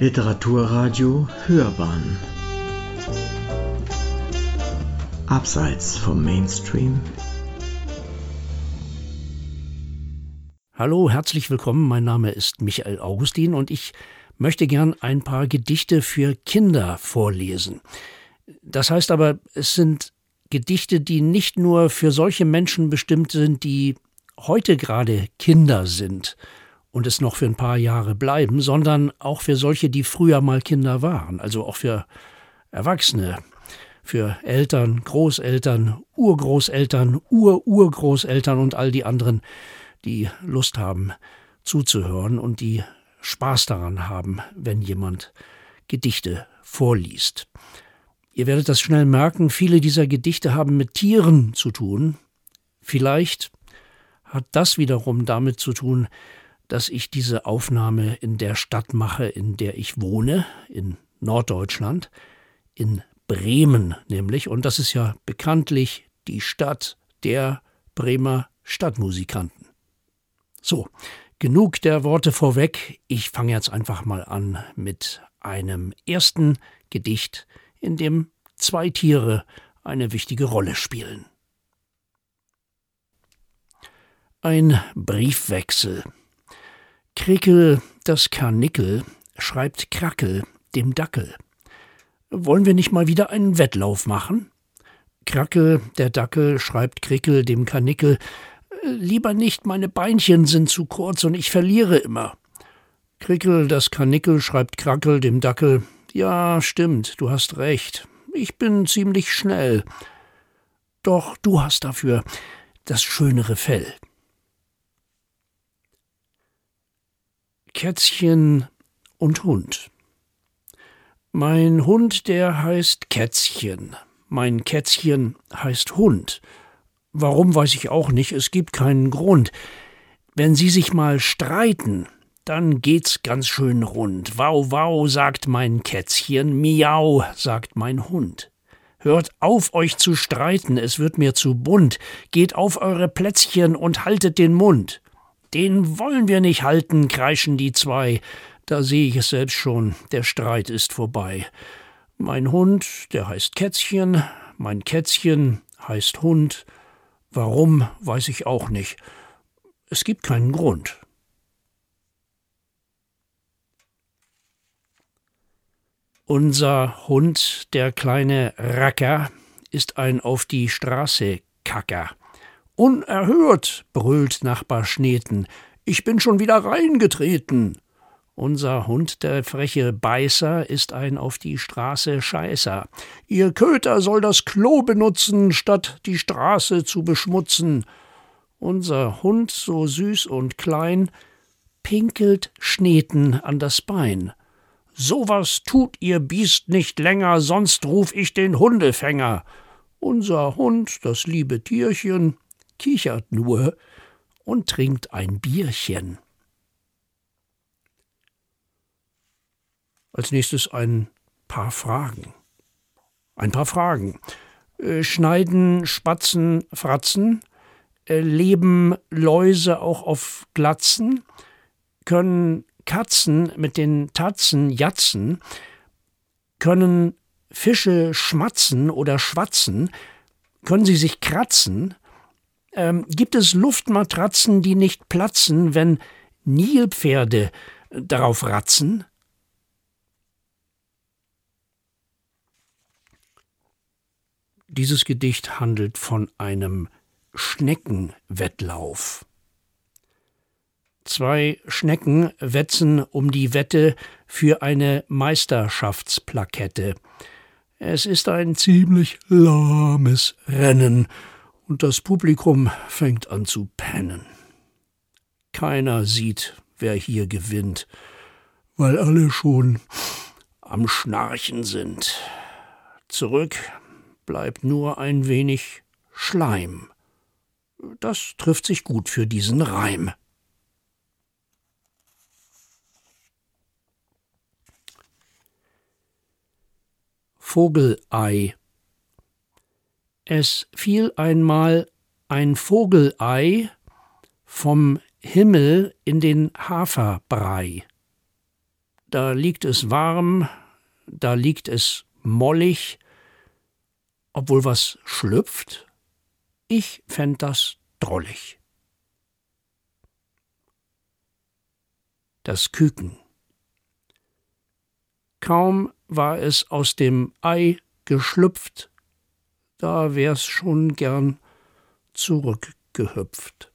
Literaturradio Hörbahn Abseits vom Mainstream Hallo, herzlich willkommen. Mein Name ist Michael Augustin und ich möchte gern ein paar Gedichte für Kinder vorlesen. Das heißt aber, es sind Gedichte, die nicht nur für solche Menschen bestimmt sind, die heute gerade Kinder sind und es noch für ein paar Jahre bleiben, sondern auch für solche, die früher mal Kinder waren, also auch für Erwachsene, für Eltern, Großeltern, Urgroßeltern, Ururgroßeltern und all die anderen, die Lust haben zuzuhören und die Spaß daran haben, wenn jemand Gedichte vorliest. Ihr werdet das schnell merken, viele dieser Gedichte haben mit Tieren zu tun. Vielleicht hat das wiederum damit zu tun, dass ich diese Aufnahme in der Stadt mache, in der ich wohne, in Norddeutschland, in Bremen nämlich, und das ist ja bekanntlich die Stadt der Bremer Stadtmusikanten. So, genug der Worte vorweg, ich fange jetzt einfach mal an mit einem ersten Gedicht, in dem zwei Tiere eine wichtige Rolle spielen. Ein Briefwechsel. Krickel, das Karnickel, schreibt Krackel, dem Dackel. Wollen wir nicht mal wieder einen Wettlauf machen? Krackel, der Dackel, schreibt Krickel, dem Karnickel, lieber nicht, meine Beinchen sind zu kurz und ich verliere immer. Krickel, das Karnickel, schreibt Krackel, dem Dackel, ja, stimmt, du hast recht. Ich bin ziemlich schnell. Doch du hast dafür das schönere Fell. Kätzchen und Hund. Mein Hund, der heißt Kätzchen. Mein Kätzchen heißt Hund. Warum weiß ich auch nicht, es gibt keinen Grund. Wenn sie sich mal streiten, dann geht's ganz schön rund. Wow, wow, sagt mein Kätzchen, miau, sagt mein Hund. Hört auf, euch zu streiten, es wird mir zu bunt. Geht auf eure Plätzchen und haltet den Mund. Den wollen wir nicht halten, kreischen die zwei. Da sehe ich es selbst schon, der Streit ist vorbei. Mein Hund, der heißt Kätzchen, mein Kätzchen heißt Hund. Warum, weiß ich auch nicht. Es gibt keinen Grund. Unser Hund, der kleine Racker, ist ein auf die Straße Kacker. Unerhört, brüllt Nachbar Schneten, ich bin schon wieder reingetreten. Unser Hund, der freche Beißer, ist ein auf die Straße Scheißer. Ihr Köter soll das Klo benutzen, statt die Straße zu beschmutzen. Unser Hund, so süß und klein, pinkelt Schneten an das Bein. Sowas tut ihr Biest nicht länger, sonst ruf ich den Hundefänger. Unser Hund, das liebe Tierchen, kichert nur und trinkt ein Bierchen. Als nächstes ein paar Fragen. Ein paar Fragen. Äh, schneiden Spatzen Fratzen? Äh, leben Läuse auch auf Glatzen? Können Katzen mit den Tatzen jatzen, können Fische schmatzen oder schwatzen, können sie sich kratzen, ähm, gibt es Luftmatratzen, die nicht platzen, wenn Nilpferde darauf ratzen? Dieses Gedicht handelt von einem Schneckenwettlauf. Zwei Schnecken wetzen um die Wette für eine Meisterschaftsplakette. Es ist ein ziemlich lahmes Rennen, und das Publikum fängt an zu pennen. Keiner sieht, wer hier gewinnt, weil alle schon am Schnarchen sind. Zurück bleibt nur ein wenig Schleim. Das trifft sich gut für diesen Reim. Vogelei. Es fiel einmal ein Vogelei vom Himmel in den Haferbrei. da liegt es warm, da liegt es mollig, obwohl was schlüpft? Ich fänd das drollig. Das Küken. Kaum war es aus dem Ei geschlüpft, da wär's schon gern zurückgehüpft.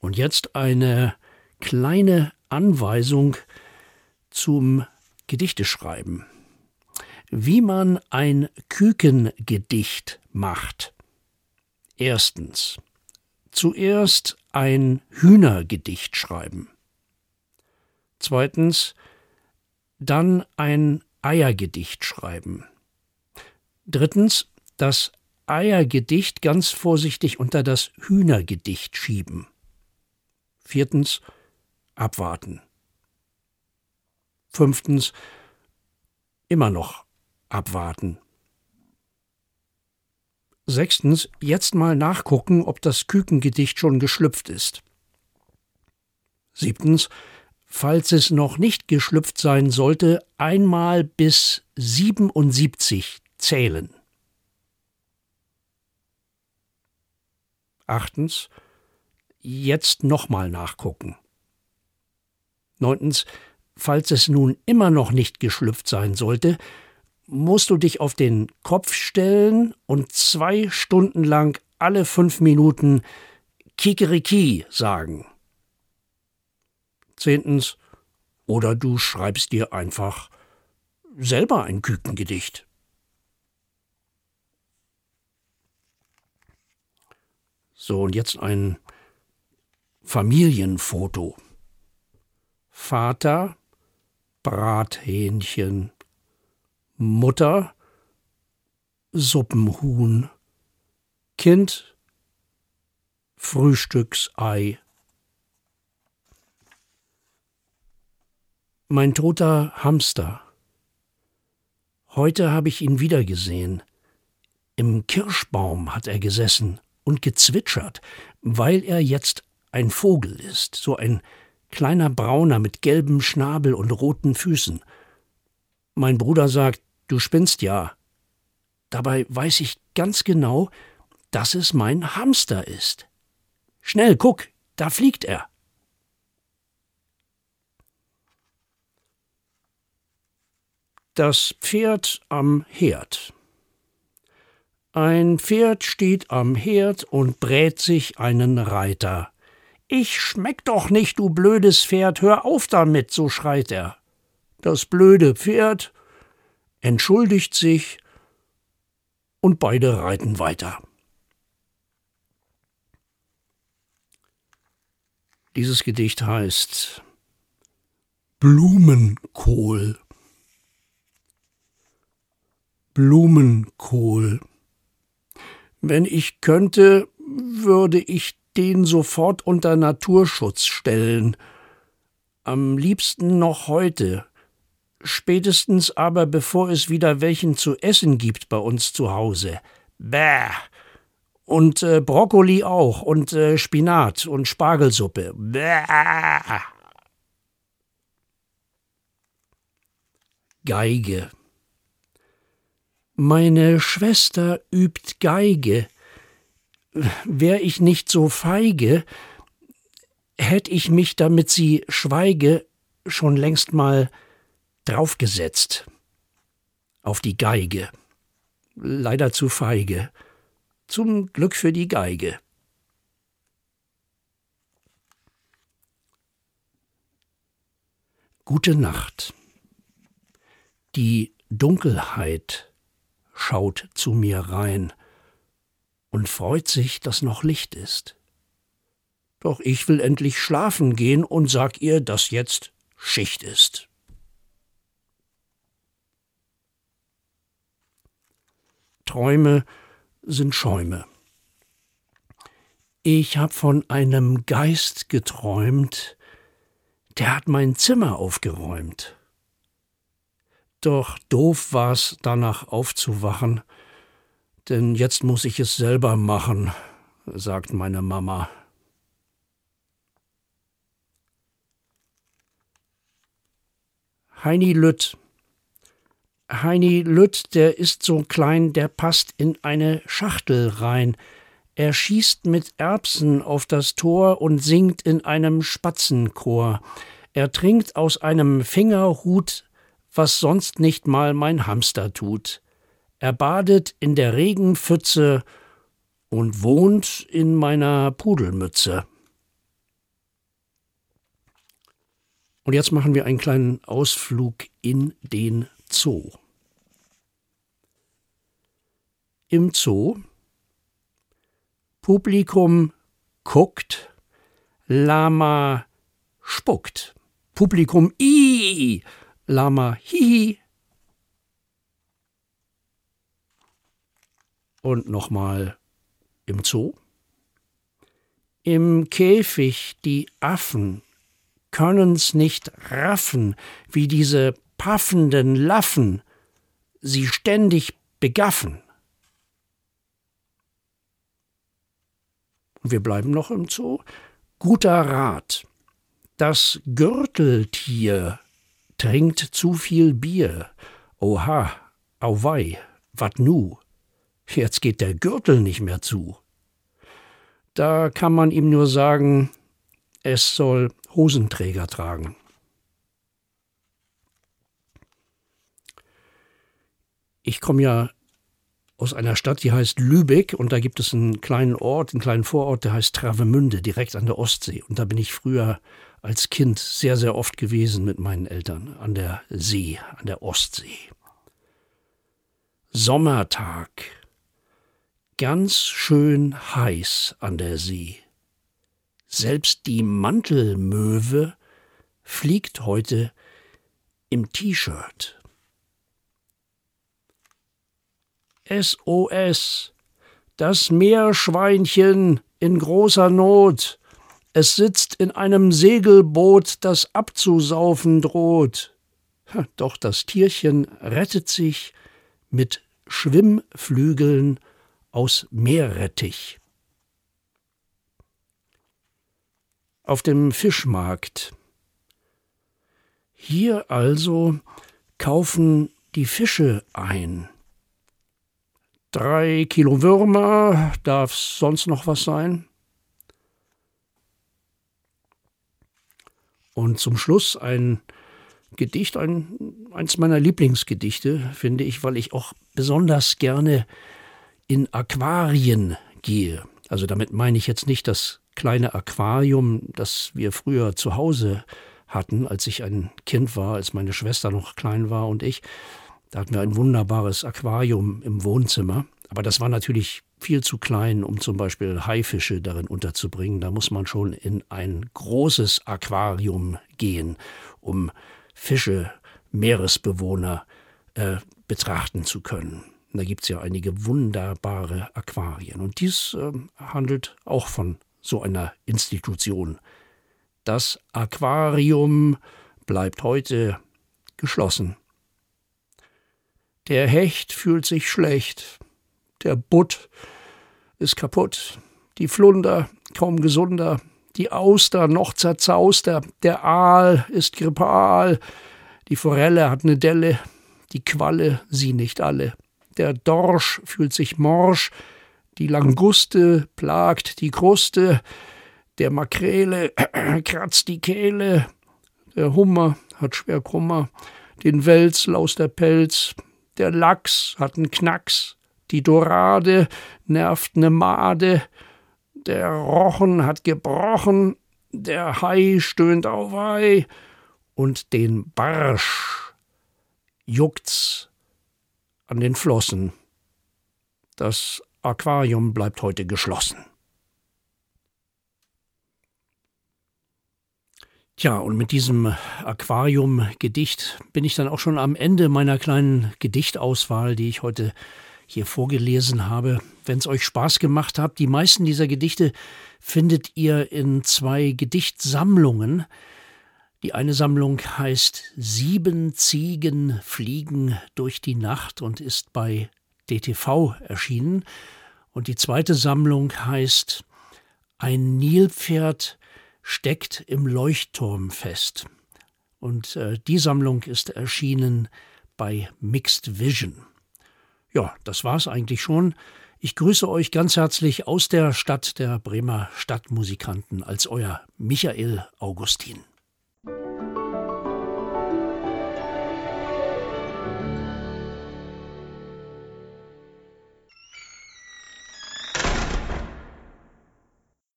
Und jetzt eine kleine Anweisung zum Gedichteschreiben. Wie man ein Kükengedicht macht. Erstens. Zuerst ein Hühnergedicht schreiben. Zweitens. Dann ein Eiergedicht schreiben. Drittens. Das Eiergedicht ganz vorsichtig unter das Hühnergedicht schieben. Viertens. Abwarten. Fünftens. Immer noch abwarten. Sechstens, jetzt mal nachgucken, ob das Kükengedicht schon geschlüpft ist. Siebtens, falls es noch nicht geschlüpft sein sollte, einmal bis 77 zählen. Achtens, jetzt nochmal nachgucken. Neuntens, falls es nun immer noch nicht geschlüpft sein sollte, musst du dich auf den Kopf stellen und zwei Stunden lang alle fünf Minuten Kikeriki sagen. Zehntens, oder du schreibst dir einfach selber ein Kükengedicht. So, und jetzt ein Familienfoto. Vater, Brathähnchen, Mutter, Suppenhuhn, Kind, Frühstücksei. Mein toter Hamster. Heute habe ich ihn wiedergesehen. Im Kirschbaum hat er gesessen und gezwitschert, weil er jetzt ein Vogel ist, so ein kleiner Brauner mit gelbem Schnabel und roten Füßen. Mein Bruder sagt, Du spinnst ja. Dabei weiß ich ganz genau, dass es mein Hamster ist. Schnell, guck, da fliegt er. Das Pferd am Herd. Ein Pferd steht am Herd und brät sich einen Reiter. Ich schmeck doch nicht, du blödes Pferd, hör auf damit, so schreit er. Das blöde Pferd entschuldigt sich und beide reiten weiter. Dieses Gedicht heißt Blumenkohl. Blumenkohl. Wenn ich könnte, würde ich den sofort unter Naturschutz stellen. Am liebsten noch heute spätestens aber bevor es wieder welchen zu essen gibt bei uns zu Hause. Bäh. Und äh, Brokkoli auch und äh, Spinat und Spargelsuppe. Bäh. Geige. Meine Schwester übt Geige. Wär ich nicht so feige, hätt ich mich, damit sie schweige, schon längst mal draufgesetzt. Auf die Geige. Leider zu feige. Zum Glück für die Geige. Gute Nacht. Die Dunkelheit schaut zu mir rein und freut sich, dass noch Licht ist. Doch ich will endlich schlafen gehen und sag ihr, dass jetzt Schicht ist. Träume sind Schäume. Ich hab von einem Geist geträumt, der hat mein Zimmer aufgeräumt. Doch doof war's, danach aufzuwachen, denn jetzt muss ich es selber machen, sagt meine Mama. Heini Lütt. Heini Lütt, der ist so klein, der passt in eine Schachtel rein. Er schießt mit Erbsen auf das Tor und singt in einem Spatzenchor. Er trinkt aus einem Fingerhut, was sonst nicht mal mein Hamster tut. Er badet in der Regenpfütze und wohnt in meiner Pudelmütze. Und jetzt machen wir einen kleinen Ausflug in den Zoo. Im Zoo Publikum guckt, Lama spuckt. Publikum i, Lama hihi. Und nochmal im Zoo. Im Käfig die Affen können's nicht raffen, wie diese paffenden Laffen sie ständig begaffen. Und wir bleiben noch im Zoo. Guter Rat. Das Gürteltier trinkt zu viel Bier. Oha, auwei, wat nu? Jetzt geht der Gürtel nicht mehr zu. Da kann man ihm nur sagen, es soll Hosenträger tragen. Ich komme ja aus einer Stadt, die heißt Lübeck und da gibt es einen kleinen Ort, einen kleinen Vorort, der heißt Travemünde, direkt an der Ostsee. Und da bin ich früher als Kind sehr, sehr oft gewesen mit meinen Eltern an der See, an der Ostsee. Sommertag. Ganz schön heiß an der See. Selbst die Mantelmöwe fliegt heute im T-Shirt. SOS. Das Meerschweinchen in großer Not. Es sitzt in einem Segelboot, das abzusaufen droht. Doch das Tierchen rettet sich mit Schwimmflügeln aus Meerrettich. Auf dem Fischmarkt. Hier also kaufen die Fische ein. Drei Kilo Würmer, darf sonst noch was sein? Und zum Schluss ein Gedicht, ein, eins meiner Lieblingsgedichte, finde ich, weil ich auch besonders gerne in Aquarien gehe. Also damit meine ich jetzt nicht das kleine Aquarium, das wir früher zu Hause hatten, als ich ein Kind war, als meine Schwester noch klein war und ich, da hatten wir ein wunderbares Aquarium im Wohnzimmer. Aber das war natürlich viel zu klein, um zum Beispiel Haifische darin unterzubringen. Da muss man schon in ein großes Aquarium gehen, um Fische, Meeresbewohner äh, betrachten zu können. da gibt es ja einige wunderbare Aquarien. Und dies äh, handelt auch von so einer Institution. Das Aquarium bleibt heute geschlossen. Der Hecht fühlt sich schlecht, der Butt ist kaputt, die Flunder kaum gesunder, die Auster noch zerzauster, der Aal ist grippal, die Forelle hat ne Delle, die Qualle sie nicht alle. Der Dorsch fühlt sich morsch, die Languste plagt die Kruste, der Makrele kratzt die Kehle, der Hummer hat schwer Kummer, den Wels laust der Pelz, der Lachs hat einen Knacks, die Dorade nervt ne Made, der Rochen hat gebrochen, der Hai stöhnt auwei und den Barsch juckt's an den Flossen. Das Aquarium bleibt heute geschlossen. Tja, und mit diesem Aquarium-Gedicht bin ich dann auch schon am Ende meiner kleinen Gedichtauswahl, die ich heute hier vorgelesen habe. Wenn es euch Spaß gemacht hat, die meisten dieser Gedichte findet ihr in zwei Gedichtsammlungen. Die eine Sammlung heißt Sieben Ziegen fliegen durch die Nacht und ist bei DTV erschienen. Und die zweite Sammlung heißt Ein Nilpferd steckt im Leuchtturm fest Und äh, die Sammlung ist erschienen bei Mixed Vision. Ja, das war's eigentlich schon. Ich grüße euch ganz herzlich aus der Stadt der Bremer Stadtmusikanten als euer Michael Augustin.